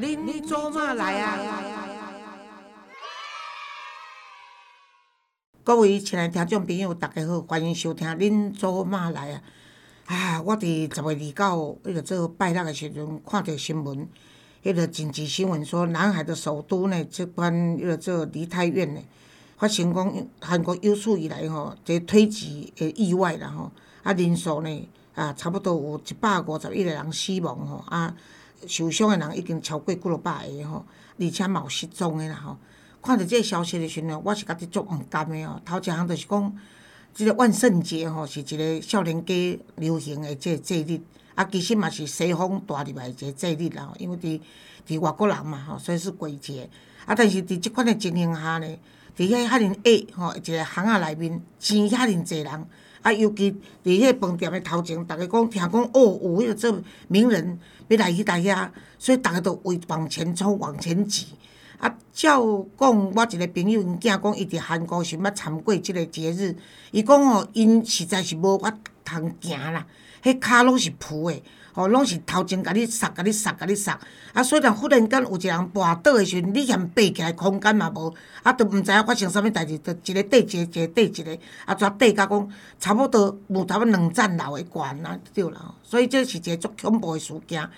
恁做嘛来啊？各位亲爱听众朋友，大家好，欢迎收听《恁做嘛来啊》。啊，我伫十月二九迄个做拜六的时阵，看到新闻，迄个紧急新闻说，南海的首都呢，即款迄个做梨泰院呢，发生讲韩国有史以来吼，这推挤的意外啦吼，啊人数呢啊，差不多有一百五十一个人死亡吼，啊。受伤的人已经超过几落百个吼，而且嘛有失踪的啦吼。看到即个消息的时阵，我是家己足毋甘的哦。头一项就是讲，即个万圣节吼是一个少年家流行的即节日，啊，其实嘛是西方带入来一个节日啦。因为伫伫外国人嘛吼，所以是鬼节。啊，但是伫即款的情形下呢，伫遐遐尼矮吼，一个巷仔内面挤遐尼济人。啊，尤其伫迄饭店的头前，逐个讲听讲哦，有迄个做名人要来去大遐，所以逐个都为往前冲、往前挤。啊，照讲，我一个朋友因囝讲，伊伫韩国想要参过即个节日，伊讲哦，因实在是无法通行啦，迄骹拢是浮的。哦，拢是头前甲你杀，甲你杀，甲你杀。啊，虽然忽然间有一个人跋倒的时阵，你嫌爬起来空间嘛无，啊，都毋知影发生啥物代志，就一个缀一个，一个缀一个，啊，跩缀甲讲差不多有差不多两层楼的悬啊，对啦。所以这是一个足恐怖的事件。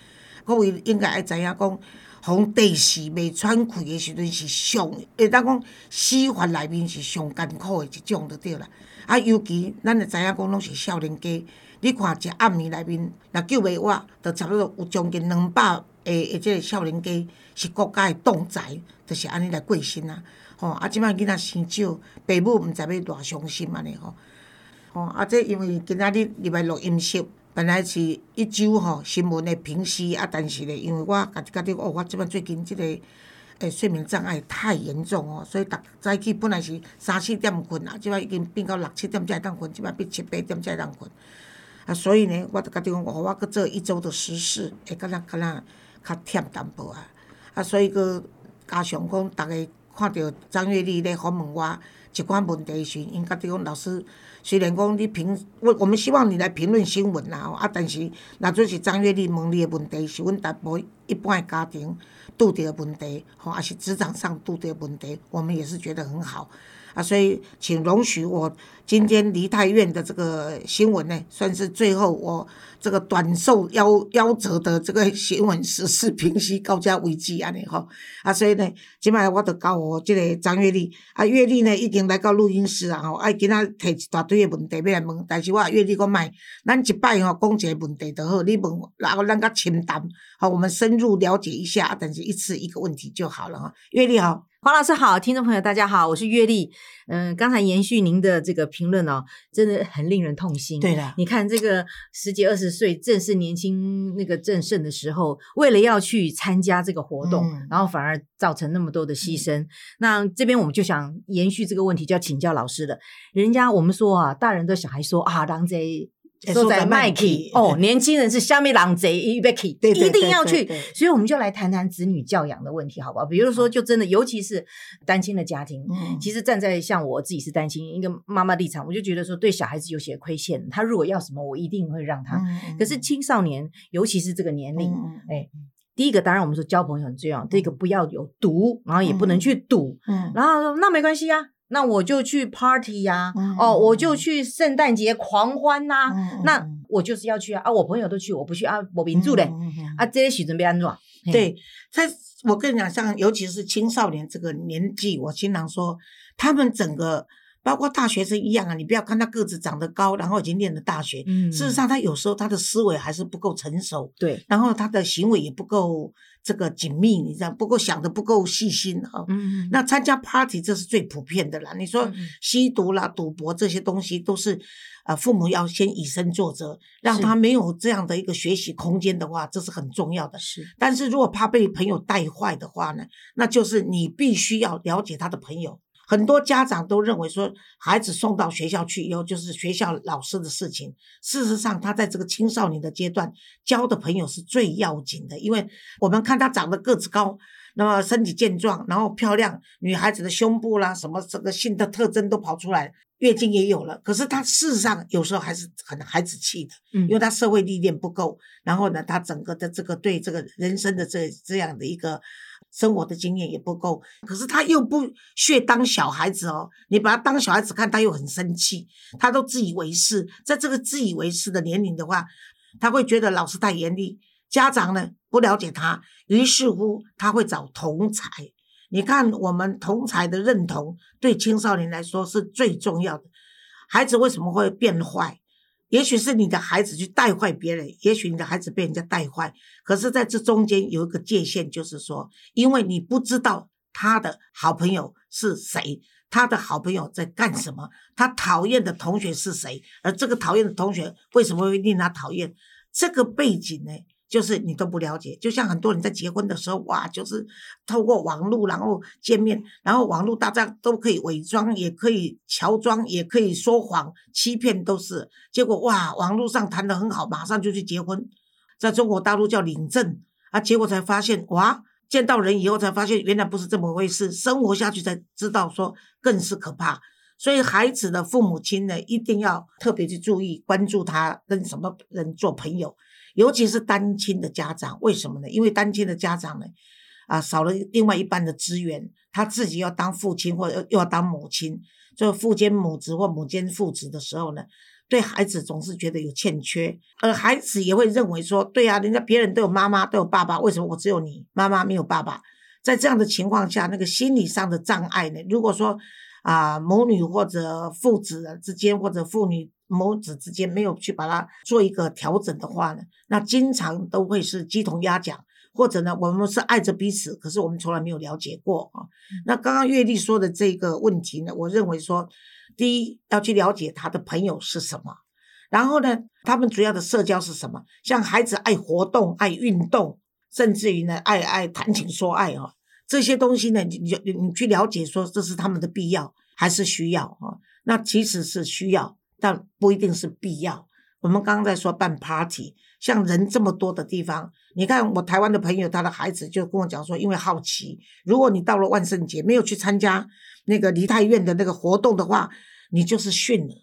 各位应该爱知影讲，从地势未喘气的时阵是上，会当讲死法内面是上艰苦的一种，就对啦。啊，尤其咱会知影讲，拢是少年家。你看一暗暝内面，若救袂活，着差不多有将近两百个诶，即个少年家是国家诶栋宅，着是安尼来过身啊！吼，啊，即摆囡仔生少，爸母毋知要偌伤心安尼吼。吼，啊，这因为今仔日入来录音室，本来是一周吼新闻诶平息啊，但是咧，因为我家己觉得哦，我即摆最近即个诶睡眠障碍太严重哦，所以逐早起本来是三四点困啊，即摆已经变到六七点才会当困，即摆变七八点才会当困。啊，所以呢，我著家己讲，我去做一周的实事，会敢若敢若较忝淡薄啊。啊，所以佫加上讲，逐个看到张月丽咧访问我一寡问题时，因家己讲老师，虽然讲你评，我我们希望你来评论新闻啦，啊，但是若做是张月丽问你的问题，是阮大部一般的家庭拄着问题，吼，也是职场上拄着问题，我们也是觉得很好。啊，所以请容许我今天梨泰院的这个新闻呢，算是最后我这个短寿夭夭折的这个新闻时事平息高家危机安尼吼。啊，所以呢，今摆我著交我即个张月丽，啊，月丽呢已经来到录音室啊吼，啊，今仔提一大堆的问题要来问，但是我月丽讲卖，咱一摆吼讲一个问题就好，你问，然后咱较清淡，好，我们深入了解一下，但是一次一个问题就好了哈。月丽好。黄老师好，听众朋友大家好，我是月丽。嗯，刚才延续您的这个评论哦，真的很令人痛心。对的，你看这个十几二十岁正是年轻那个正盛的时候，为了要去参加这个活动，然后反而造成那么多的牺牲。那这边我们就想延续这个问题，就要请教老师了。人家我们说啊，大人对小孩说啊，狼贼。都在麦去哦，年轻人是虾米狼贼一别去，一定要去，所以我们就来谈谈子女教养的问题，好不好？比如说，就真的，尤其是单亲的家庭，其实站在像我自己是单亲一个妈妈立场，我就觉得说，对小孩子有些亏欠，他如果要什么，我一定会让他。可是青少年，尤其是这个年龄，哎，第一个当然我们说交朋友很重要，第一个不要有毒，然后也不能去赌，嗯。然后那没关系呀。那我就去 party 呀，哦，我就去圣诞节狂欢呐。那我就是要去啊，啊，我朋友都去，我不去啊，我民住嘞。啊，这些许准备安装。对，他我跟你讲，像尤其是青少年这个年纪，我经常说，他们整个包括大学生一样啊，你不要看他个子长得高，然后已经念了大学，事实上他有时候他的思维还是不够成熟，对，然后他的行为也不够。这个紧密，你知道不够想的不够细心哈。嗯那参加 party 这是最普遍的啦。你说吸毒啦、赌博这些东西，都是啊，父母要先以身作则，让他没有这样的一个学习空间的话，这是很重要的。是。但是如果怕被朋友带坏的话呢，那就是你必须要了解他的朋友。很多家长都认为说，孩子送到学校去以后就是学校老师的事情。事实上，他在这个青少年的阶段交的朋友是最要紧的，因为我们看他长得个子高，那么身体健壮，然后漂亮，女孩子的胸部啦，什么这个性的特征都跑出来，月经也有了。可是他事实上有时候还是很孩子气的，嗯因为他社会历练不够，然后呢，他整个的这个对这个人生的这这样的一个生活的经验也不够。可是他又不屑当小孩子哦，你把他当小孩子看，他又很生气，他都自以为是。在这个自以为是的年龄的话，他会觉得老师太严厉，家长呢不了解他，于是乎他会找同才。你看，我们同才的认同对青少年来说是最重要的。孩子为什么会变坏？也许是你的孩子去带坏别人，也许你的孩子被人家带坏。可是，在这中间有一个界限，就是说，因为你不知道他的好朋友是谁，他的好朋友在干什么，他讨厌的同学是谁，而这个讨厌的同学为什么会令他讨厌？这个背景呢，就是你都不了解。就像很多人在结婚的时候，哇，就是透过网络然后见面，然后网络大家都可以伪装，也可以乔装，也可以说谎、欺骗，都是。结果哇，网络上谈得很好，马上就去结婚，在中国大陆叫领证啊，结果才发现哇。见到人以后才发现，原来不是这么回事。生活下去才知道，说更是可怕。所以孩子的父母亲呢，一定要特别去注意，关注他跟什么人做朋友，尤其是单亲的家长。为什么呢？因为单亲的家长呢，啊，少了另外一半的资源，他自己要当父亲或者又要当母亲，就父兼母职或母兼父职的时候呢，对孩子总是觉得有欠缺，而孩子也会认为说，对啊，人家别人都有妈妈都有爸爸，为什么我只有你妈妈没有爸爸？在这样的情况下，那个心理上的障碍呢，如果说啊母女或者父子之间或者父女母子之间没有去把它做一个调整的话呢，那经常都会是鸡同鸭讲。或者呢，我们是爱着彼此，可是我们从来没有了解过啊。那刚刚月丽说的这个问题呢，我认为说，第一要去了解他的朋友是什么，然后呢，他们主要的社交是什么？像孩子爱活动、爱运动，甚至于呢，爱爱谈情说爱啊，这些东西呢，你你你去了解说这是他们的必要还是需要啊？那其实是需要，但不一定是必要。我们刚刚在说办 party，像人这么多的地方，你看我台湾的朋友，他的孩子就跟我讲说，因为好奇，如果你到了万圣节没有去参加那个梨泰院的那个活动的话，你就是逊了。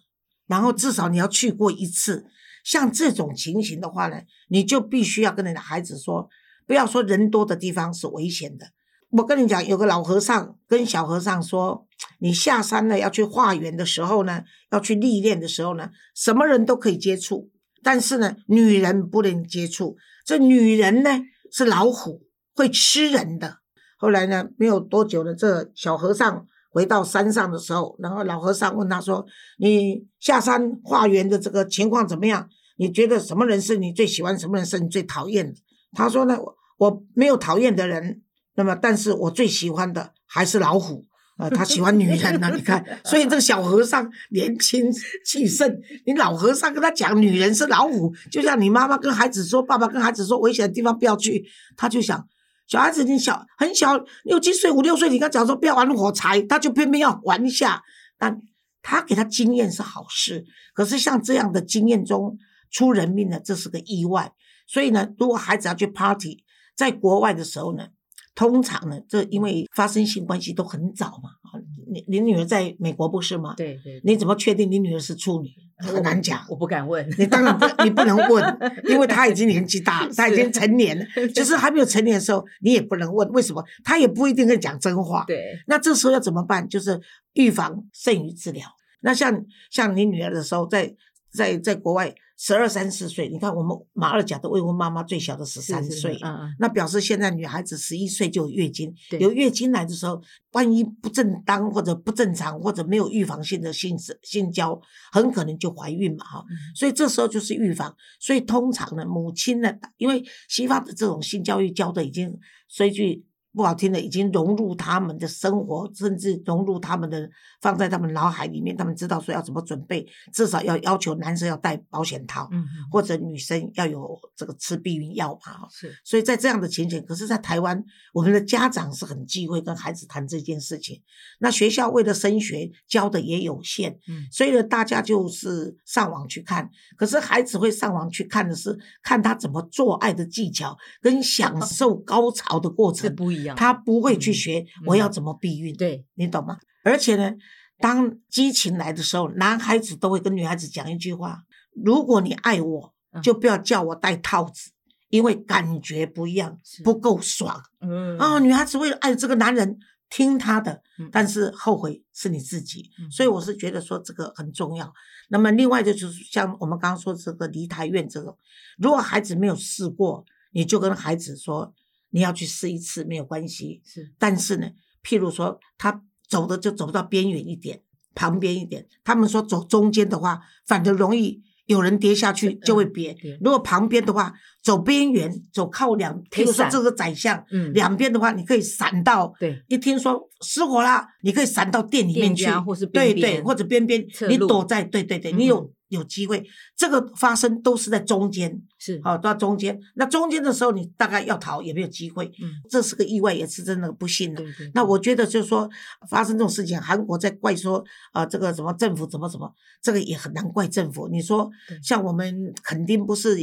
然后至少你要去过一次。像这种情形的话呢，你就必须要跟你的孩子说，不要说人多的地方是危险的。我跟你讲，有个老和尚跟小和尚说，你下山呢要去化缘的时候呢，要去历练的时候呢，什么人都可以接触，但是呢，女人不能接触。这女人呢是老虎，会吃人的。后来呢，没有多久呢，这小和尚回到山上的时候，然后老和尚问他说：“你下山化缘的这个情况怎么样？你觉得什么人是你最喜欢，什么人是你最讨厌的？”他说呢：“我没有讨厌的人。”那么，但是我最喜欢的还是老虎，啊，他喜欢女人呢、你看，所以这个小和尚年轻气盛，你老和尚跟他讲女人是老虎，就像你妈妈跟孩子说，爸爸跟孩子说危险的地方不要去，他就想，小孩子你小很小六七岁五六岁，你跟他讲说不要玩火柴，他就偏偏要玩一下，那他给他经验是好事，可是像这样的经验中出人命的，这是个意外，所以呢，如果孩子要去 party，在国外的时候呢。通常呢，这因为发生性关系都很早嘛，啊，你你女儿在美国不是吗？对对，你怎么确定你女儿是处女？很难讲。我不敢问。你当然不，你不能问，因为她已经年纪大，她已经成年了。就是还没有成年的时候，你也不能问，为什么？她也不一定会讲真话。对，那这时候要怎么办？就是预防胜于治疗。那像像你女儿的时候，在在在国外十二三四岁，你看我们马二甲的未婚妈妈最小的十三岁，那表示现在女孩子十一岁就有月经，有月经来的时候，万一不正当或者不正常或者没有预防性的性性交，很可能就怀孕嘛哈。嗯所以这时候就是预防。所以通常呢，母亲呢，因为西方的这种性教育教的已经说一句不好听的，已经融入他们的生活，甚至融入他们的放在他们脑海里面，他们知道说要怎么准备，至少要要求男生要带保险套，或者女生要有这个吃避孕药嘛哈。是所以在这样的情景，可是，在台湾，我们的家长是很忌讳跟孩子谈这件事情。那学校为了升学，教的也有限，嗯所以呢，大家就是上网去看。可是孩子会上网去看的是看他怎么做爱的技巧，跟享受高潮的过程。不一一样，他不会去嗯学我要怎么避孕，对，你懂吗？而且呢，当激情来的时候，男孩子都会跟女孩子讲一句话：如果你爱我，嗯。就不要叫我戴套子，因为感觉不一样，不够爽。嗯。啊、女孩子为了爱这个男人，听他的嗯，但是后悔是你自己。嗯。所以我是觉得说这个很重要。那么另外就是像我们刚刚说这个离台院这种，如果孩子没有试过，你就跟孩子说你要去试一次没有关系。是但是呢，譬如说他走的就走到边缘一点，旁边一点。他们说走中间的话，反正容易有人跌下去嗯就会别。对如果旁边的话，走边缘，走靠两，譬如说这个宰相，嗯两边的话，你可以闪到。对一听说失火啦，你可以闪到店里面去，或是边对边对，或者边边你躲在对对对，嗯你有有机会。这个发生都是在中间，是好、到中间。那中间的时候，你大概要逃也没有机会。嗯这是个意外，也是真的不幸的。对对，那我觉得就是说，发生这种事情，韩国在怪说啊、这个什么政府怎么怎么，这个也很难怪政府。你说像我们肯定不是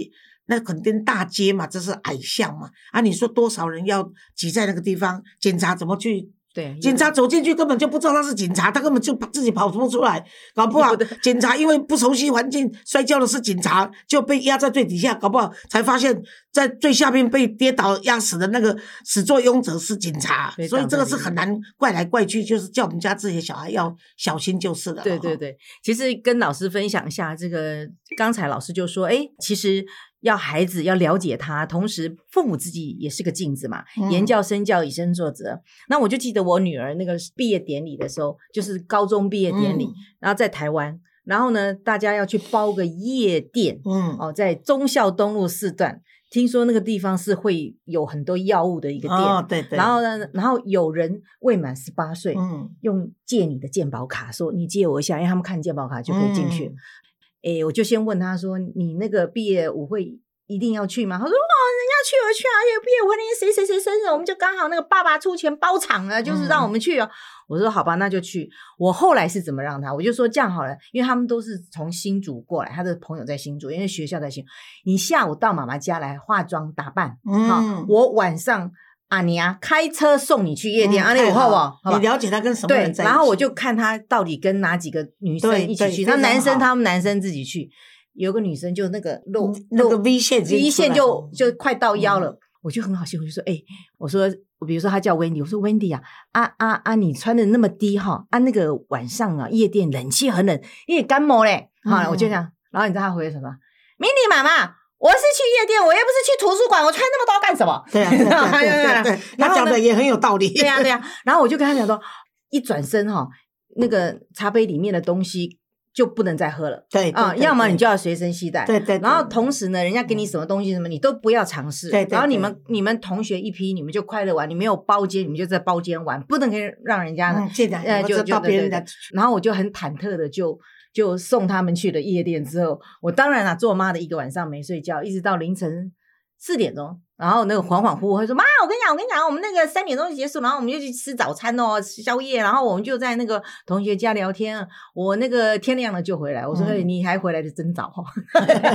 那肯定大街嘛，这是矮巷嘛，啊，你说多少人要挤在那个地方，警察怎么去？对警察走进去根本就不知道他是警察，他根本就自己跑不出来，搞不好的。警察因为不熟悉环境，摔跤的是警察，就被压在最底下，搞不好才发现，在最下面被跌倒压死的那个始作俑者是警察，所以这个是很难怪来怪去，就是叫我们家自己的小孩要小心就是了。哈，对对对，其实跟老师分享一下，这个刚才老师就说，哎，其实要孩子要了解他，同时父母自己也是个镜子嘛，言嗯教身教，以身作则。那我就记得我女儿那个毕业典礼的时候，就是高中毕业典礼，嗯然后在台湾，然后呢，大家要去包个夜店，嗯，哦，在忠孝东路四段，听说那个地方是会有很多药物的一个店。哦，对对，然后呢，然后有人未满十八岁，嗯，用借你的健保卡，说你借我一下，因为他们看健保卡就可以进去。嗯诶，我就先问他说：“你那个毕业舞会一定要去吗？”他说：“哦，人家去我去啊，而且毕业舞会那天谁谁谁生日，我们就刚好那个爸爸出钱包场了，就是让我们去哦。我说：“好吧，那就去。”我后来是怎么让他？我就说这样好了，因为他们都是从新竹过来，他的朋友在新竹，因为学校在新竹。你下午到妈妈家来化妆打扮，好、嗯我晚上啊你啊开车送你去夜店，啊你太有好不你了解他跟什么对人，在一起？然后我就看他到底跟哪几个女生一起去，那男生他们男生自己去，有个女生就那个露嗯那个 V 线 V 线就就快到腰嗯。了，我就很好笑，我就说，哎、我说，比如说他叫 Wendy，我说 Wendy 啊，啊啊啊，你穿的那么低哈，啊那个晚上啊夜店冷气很冷，你也感冒嘞，好了，嗯。我就这样，然后你知道他回什么？Mindy 妈妈，我是去夜店，我又不是去图书馆，我穿那么多干什么？对啊，对对对啊 对，然后呢他讲的也很有道理。对呀、对呀、然后我就跟他讲说，一转身哈、那个茶杯里面的东西就不能再喝了对啊，要么你就要随身携带。对对，然后同时呢，人家给你什么东西什么，你都不要尝试。对对对然后你们你们同学一批，你们就快乐玩，你没有包间，你们就在包间玩，不能给让人家呢。嗯，呃，就就对对对别人的，然后我就很忐忑的就就送他们去了夜店之后，我当然啦，做妈的一个晚上没睡觉，一直到凌晨四点钟，然后那个恍恍惚惚会说妈，我跟你讲，我跟你讲，我们那个三点钟就结束，然后我们就去吃早餐哦，吃宵夜，然后我们就在那个同学家聊天，我那个天亮了就回来，我说、你还回来的真早哦，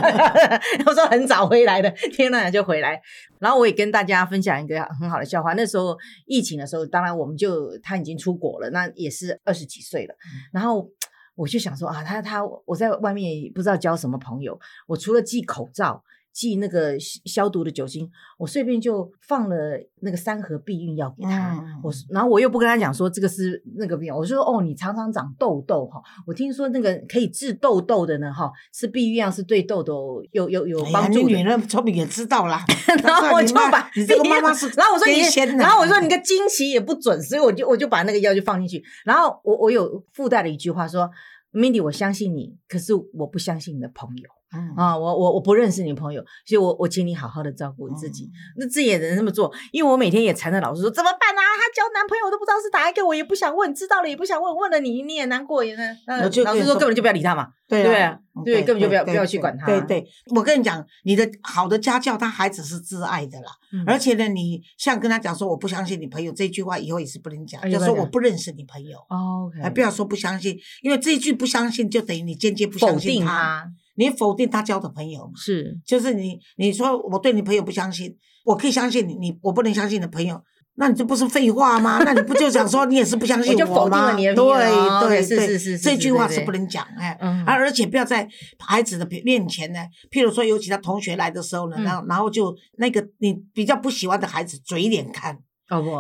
我说很早回来的，天亮了就回来，然后我也跟大家分享一个很好的笑话。那时候疫情的时候，当然我们就他已经出国了，那也是二十几岁了。然后我就想说啊，他他我在外面也不知道交什么朋友，我除了寄口罩。寄那个消消毒的酒精，我顺便就放了那个三盒避孕药给他。嗯我然后我又不跟他讲说这个是那个病，我说哦，你常常长痘痘哈，我听说那个可以治痘痘的呢哈，吃避孕药是对痘痘有有有帮助的。女人聪明也知道啦。然后我就把你这个妈妈是然后我说你然后我说你个经期也不准，所以我就我就把那个药就放进去。然后我我有附带了一句话说，Mindy，我相信你，可是我不相信你的朋友嗯啊，我我我不认识你朋友，所以我我请你好好的照顾你自己。那自己也能这么做，因为我每天也缠着老师说怎么办啊？他交男朋友我都不知道是哪一个，我也不想问，知道了也不想问，问了你你也难过，也呢。呃我就跟你说老师说根本就不要理他嘛。对对对根本就不要不要去管他对对，我跟你讲，你的好的家教，他孩子是自爱的啦。嗯而且呢，你像跟他讲说我不相信你朋友这句话，以后也是不能讲，就说我不认识你朋友。哦 OK，哎，不要说不相信，因为这一句不相信，就等于你间接不相信他你否定他交的朋友嘛。是就是你，你说我对你朋友不相信，我可以相信你，你我不能相信你的朋友，那你这不是废话吗？那你不就想说你也是不相信我就否定了吗？对对是对，是是是这句话是不能讲哎，嗯而而且不要在孩子的面前呢，譬如说有其他同学来的时候呢，嗯然后然后就那个你比较不喜欢的孩子嘴脸看，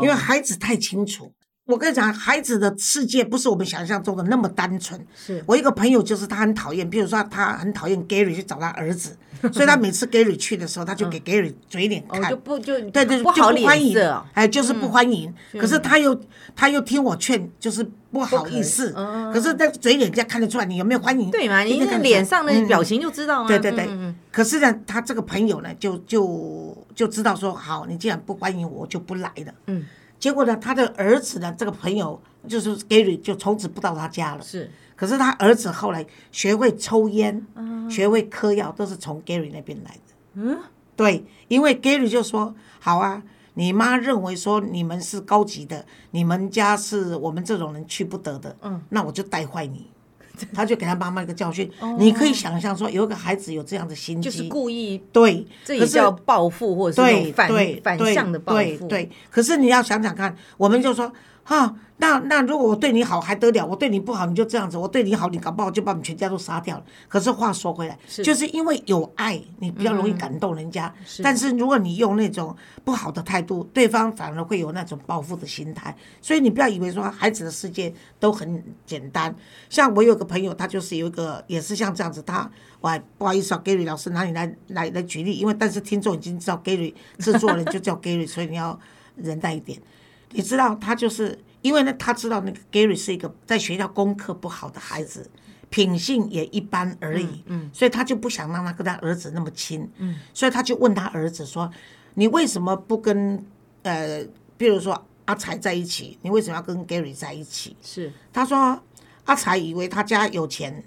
因为孩子太清楚。我跟你讲，孩子的世界不是我们想象中的那么单纯。是我一个朋友就是他很讨厌，比如说他很讨厌 Gary 去找他儿子，所以他每次 Gary 去的时候，他就给 Gary 嘴脸哦看。就不就对对，不好欢迎哎，就是不欢迎。可是他又他又听我劝，就是不好意思。嗯可是那嘴脸人家看得出来你有没有欢迎？对嘛？你那一定看得出来脸上的嗯表情就知道啊。对对对可是呢，他这个朋友呢，就就就知道说，好，你既然不欢迎我，我就不来了。嗯，结果呢，他的儿子呢，这个朋友就是 Gary，就从此不到他家了。是可是他儿子后来学会抽烟，嗯学会嗑药，都是从 Gary 那边来的。嗯，对，因为 Gary 就说：“好啊，你妈认为说你们是高级的，你们家是我们这种人去不得的，嗯，那我就带坏你。”他就给他妈妈一个教训。你可以想象说，有一个孩子有这样的心机，哦就是故意，对，这也叫报复，或者是反反向的报复。对对，可是你要想想看，我们就说哈，那那如果我对你好还得了？我对你不好你就这样子，我对你好你搞不好就把我们全家都杀掉了。可是话说回来，就是因为有爱，你比较容易感动人家。但是如果你用那种不好的态度，对方反而会有那种报复的心态。所以你不要以为说孩子的世界都很简单。像我有个朋友，他就是有一个也是像这样子，他我还不好意思啊，Gary 老师拿你来来来举例，因为但是听众已经知道 Gary 制作人就叫 Gary，所以你要忍耐一点。你知道他就是因为呢，他知道那个 Gary 是一个在学校功课不好的孩子，品性也一般而已，嗯，所以他就不想让他跟他儿子那么亲，嗯，所以他就问他儿子说：“你为什么不跟呃，比如说阿才在一起？你为什么要跟 Gary 在一起？”是。他说阿才以为他家有钱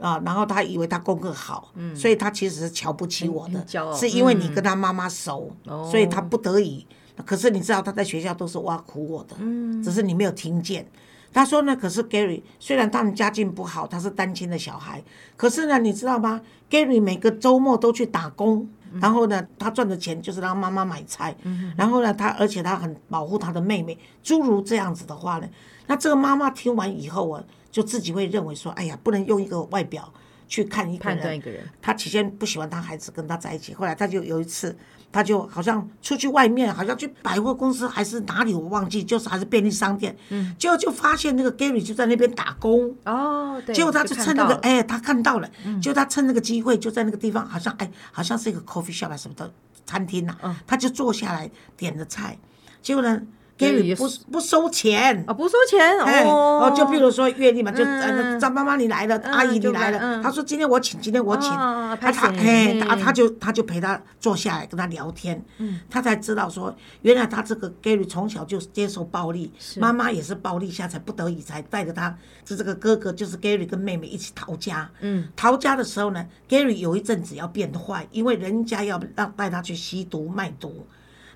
啊，然后他以为他功课好，所以他其实是瞧不起我的是因为你跟他妈妈熟，哦。所以他不得已。可是你知道他在学校都是挖苦我的，只是你没有听见。他说呢，可是 Gary 虽然他们家境不好，他是单亲的小孩，可是呢，你知道吗？Gary 每个周末都去打工，然后呢，他赚的钱就是让妈妈买菜，然后呢，他而且他很保护他的妹妹，诸如这样子的话呢，那这个妈妈听完以后啊，就自己会认为说，哎呀，不能用一个外表去看一个人判断一。个人，他起先不喜欢他孩子跟他在一起，后来他就有一次，他就好像出去外面，好像去百货公司还是哪里，我忘记，就是还是便利商店，嗯，结果就发现那个 Gary 就在那边打工，哦，对，结果他就趁那个，哎，他看到了，结果他趁那个机会就在那个地方，好像哎，好像是一个 coffee shop 啊什么的餐厅呐、他就坐下来点的菜，结果呢也，Gary 不不收钱，啊，不收钱哎，哦。哦，就比如说月历嘛，就嗯。呃张妈妈你来了，阿姨你来了，嗯。他说今天我请，今天我请，哦他他哎，嗯。他他就他就陪他坐下来跟他聊天，他才知道说，原来他这个 Gary 从小就接受暴力，妈妈也是暴力下才不得已才带着他，是这个哥哥就是 Gary 跟妹妹一起逃家，嗯，逃家的时候呢，Gary 有一阵子要变坏，因为人家要让带他去吸毒卖毒，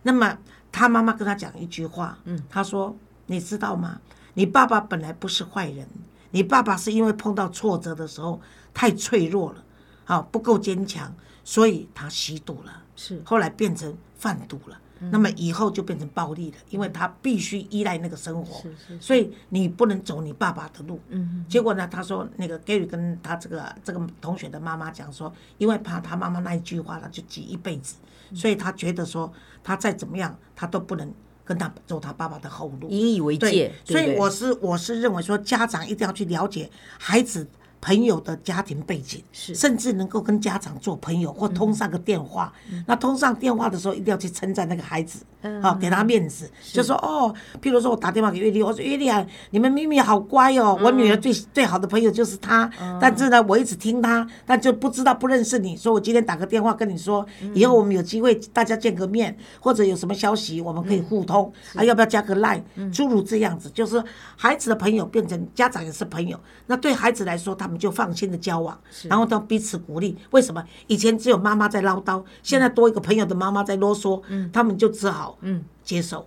那么他妈妈跟他讲一句话，嗯，他说：“你知道吗？你爸爸本来不是坏人，你爸爸是因为碰到挫折的时候太脆弱了，啊，不够坚强，所以他吸毒了，是后来变成贩毒了。”那么以后就变成暴力了，因为他必须依赖那个生活，所以你不能走你爸爸的路。嗯结果呢，他说那个 Gary 跟他这个这个同学的妈妈讲说，因为怕他妈妈那一句话，他就记一辈子，所以他觉得说他再怎么样，他都不能跟他走他爸爸的后路。引以为戒对，，所以我是我是认为说，家长一定要去了解孩子朋友的家庭背景，是。甚至能够跟家长做朋友或通上个电话。那通上电话的时候，一定要去称赞那个孩子，啊，给他面子，就说哦，譬如说我打电话给月丽，我说月丽啊，你们咪咪好乖哦，我女儿最最好的朋友就是她，但是呢，我一直听她，但就不知道不认识你，所以我今天打个电话跟你说，以后我们有机会大家见个面，或者有什么消息我们可以互通，啊，要不要加个 line，诸如这样子，就是孩子的朋友变成家长也是朋友，那对孩子来说，他们就放心的交往，然后都彼此鼓励。为什么？以前只有妈妈在唠叨，现在多一个朋友的妈妈在啰嗦，他们就只好嗯。接受。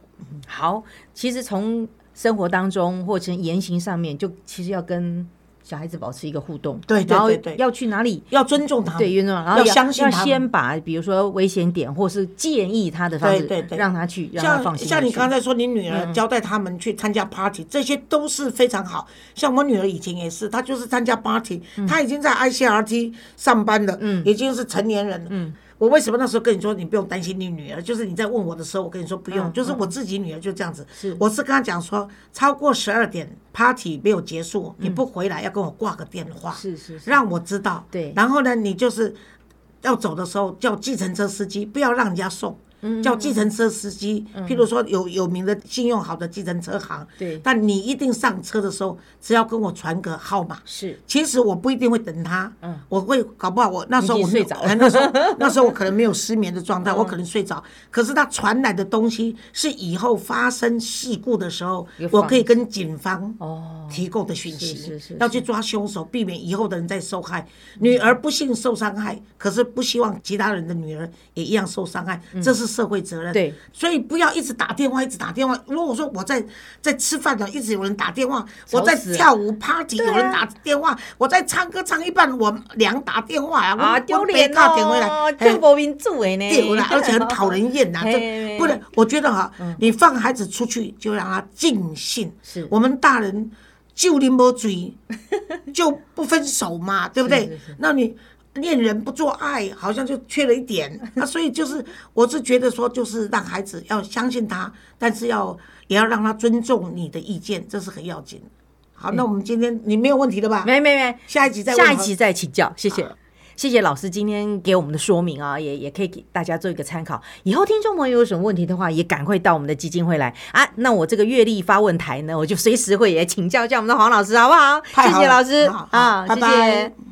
好，其实从生活当中或者言行上面，就其实要跟小孩子保持一个互动，对对然后对对。要去哪里。要尊重他，对，运动，然后要相信他们。先把比如说危险点或是建议他的方式，对对对。让他去，让他放像像你刚才说，你女嗯。儿交代他们去参加 party，、这些都是非常好。像我女儿以前也是，她就是参加 party，、她嗯已经在 ICRT 上班了，嗯。已经是成年人了。嗯我为什么那时候跟你说你不用担心你女儿？就是你在问我的时候，我跟你说不用，嗯就是我自己女儿就这样子。是我是跟她讲说，超过十二点 party 没有结束，嗯你不回来要跟我挂个电话，是是是，让我知道。对然后呢，你就是要走的时候叫计程车司机，不要让人家送。嗯叫计程车司机，譬如说有有名的信用好的计程车行，对。但你一定上车的时候，只要跟我传个号码。是。其实我不一定会等他，嗯。我会搞不好我那时候我睡着了。呃 那时候 那时候我可能没有失眠的状态，我可能睡着。可是他传来的东西是以后发生事故的时候，我可以跟警方哦，提供的讯息，是是是要去抓凶手，避免以后的人再受害。女儿不幸受伤害，可是不希望其他人的女儿也一样受伤害，这是社会责任。嗯对，所以不要一直打电话，一直打电话。如果说我在在吃饭呢，一直有人打电话，我在跳舞 party 有人打电话，我在唱歌唱一半，我娘打电话呀，啊，我丢脸打电话来哦，嘿这无民主的呢，对啦，而且很讨人厌呐，嘿这不能。我觉得哈，你放孩子出去就让他尽兴。是我们大人就你没嘴，就不分手嘛，对不对？那你恋人不做爱，好像就缺了一点。那 所以就是，我是觉得说，就是让孩子要相信他，但是要也要让他尊重你的意见，这是很要紧。好，那我们今天你没有问题了吧？没没没，下一集再问下一集再请教，谢谢。谢谢老师今天给我们的说明啊，也也可以给大家做一个参考。以后听众朋友有什么问题的话，也赶快到我们的基金会来啊。那我这个月历发问台呢，我就随时会也请教一下我们的黄老师，好不好？谢谢老师好拜谢谢拜。